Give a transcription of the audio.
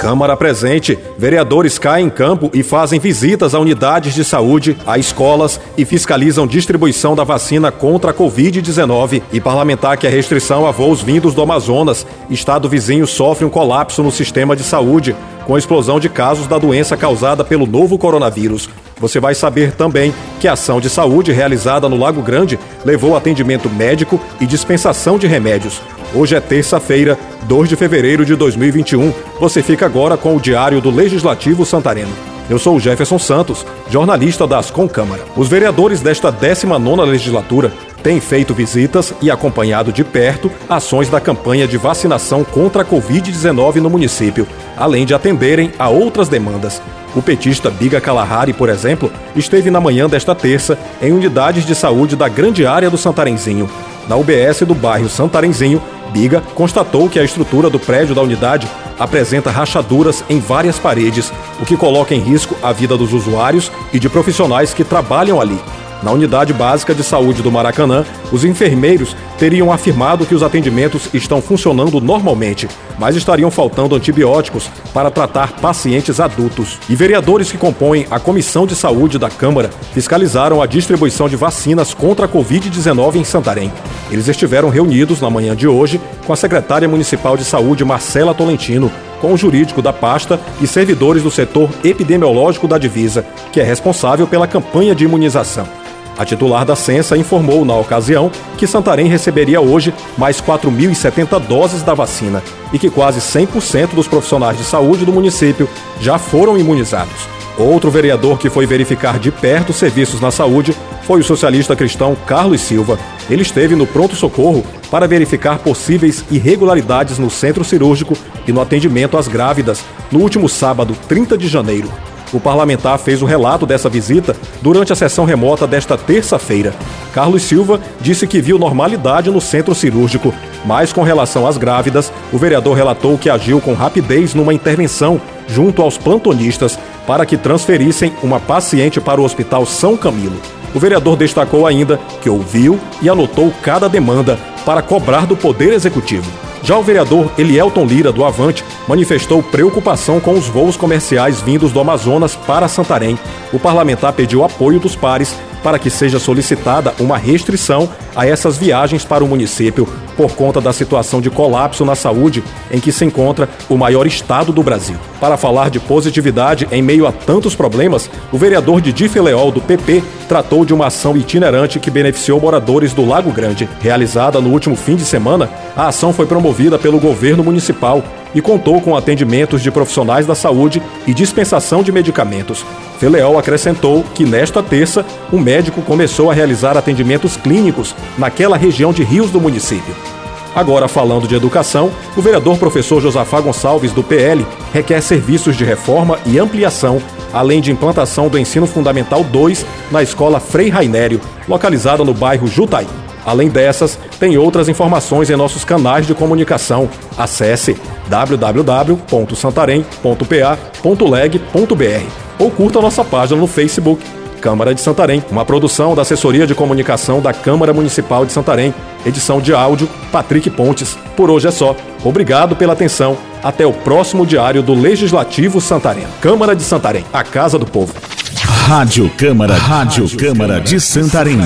Câmara presente, vereadores caem em campo e fazem visitas a unidades de saúde, a escolas e fiscalizam distribuição da vacina contra a Covid-19. E parlamentar que a restrição a voos vindos do Amazonas, estado vizinho sofre um colapso no sistema de saúde, com a explosão de casos da doença causada pelo novo coronavírus. Você vai saber também que a ação de saúde realizada no Lago Grande levou atendimento médico e dispensação de remédios. Hoje é terça-feira, 2 de fevereiro de 2021. Você fica agora com o Diário do Legislativo Santareno. Eu sou o Jefferson Santos, jornalista da Ascom Câmara. Os vereadores desta 19ª legislatura têm feito visitas e acompanhado de perto ações da campanha de vacinação contra a Covid-19 no município, além de atenderem a outras demandas. O petista Biga Kalahari, por exemplo, esteve na manhã desta terça em unidades de saúde da grande área do Santarenzinho. Na UBS do bairro Santarenzinho, Biga constatou que a estrutura do prédio da unidade apresenta rachaduras em várias paredes, o que coloca em risco a vida dos usuários e de profissionais que trabalham ali. Na unidade básica de saúde do Maracanã, os enfermeiros teriam afirmado que os atendimentos estão funcionando normalmente, mas estariam faltando antibióticos para tratar pacientes adultos. E vereadores que compõem a Comissão de Saúde da Câmara fiscalizaram a distribuição de vacinas contra a Covid-19 em Santarém. Eles estiveram reunidos na manhã de hoje com a secretária municipal de saúde, Marcela Tolentino, com o jurídico da pasta e servidores do setor epidemiológico da divisa, que é responsável pela campanha de imunização. A titular da Censa informou na ocasião que Santarém receberia hoje mais 4.070 doses da vacina e que quase 100% dos profissionais de saúde do município já foram imunizados. Outro vereador que foi verificar de perto os serviços na saúde foi o socialista cristão Carlos Silva. Ele esteve no pronto-socorro para verificar possíveis irregularidades no centro cirúrgico e no atendimento às grávidas no último sábado, 30 de janeiro. O parlamentar fez o relato dessa visita durante a sessão remota desta terça-feira. Carlos Silva disse que viu normalidade no centro cirúrgico, mas com relação às grávidas, o vereador relatou que agiu com rapidez numa intervenção junto aos plantonistas para que transferissem uma paciente para o Hospital São Camilo. O vereador destacou ainda que ouviu e anotou cada demanda para cobrar do Poder Executivo. Já o vereador Elielton Lira, do Avante, manifestou preocupação com os voos comerciais vindos do Amazonas para Santarém. O parlamentar pediu apoio dos pares para que seja solicitada uma restrição a essas viagens para o município por conta da situação de colapso na saúde em que se encontra o maior estado do Brasil. Para falar de positividade em meio a tantos problemas, o vereador Didi Feleol, do PP, tratou de uma ação itinerante que beneficiou moradores do Lago Grande. Realizada no último fim de semana, a ação foi promovida pelo governo municipal e contou com atendimentos de profissionais da saúde e dispensação de medicamentos. Feleol acrescentou que nesta terça, o médico começou a realizar atendimentos clínicos naquela região de rios do município. Agora, falando de educação, o vereador professor Josafá Gonçalves, do PL, requer serviços de reforma e ampliação, além de implantação do ensino fundamental 2 na escola Frei Rainério, localizada no bairro Jutaí. Além dessas, tem outras informações em nossos canais de comunicação. Acesse www.santarém.pa.leg.br ou curta nossa página no Facebook Câmara de Santarém, uma produção da Assessoria de Comunicação da Câmara Municipal de Santarém. Edição de áudio, Patrick Pontes. Por hoje é só. Obrigado pela atenção. Até o próximo diário do Legislativo Santarém. Câmara de Santarém, a Casa do Povo. Rádio Câmara, Rádio Câmara de Santarém.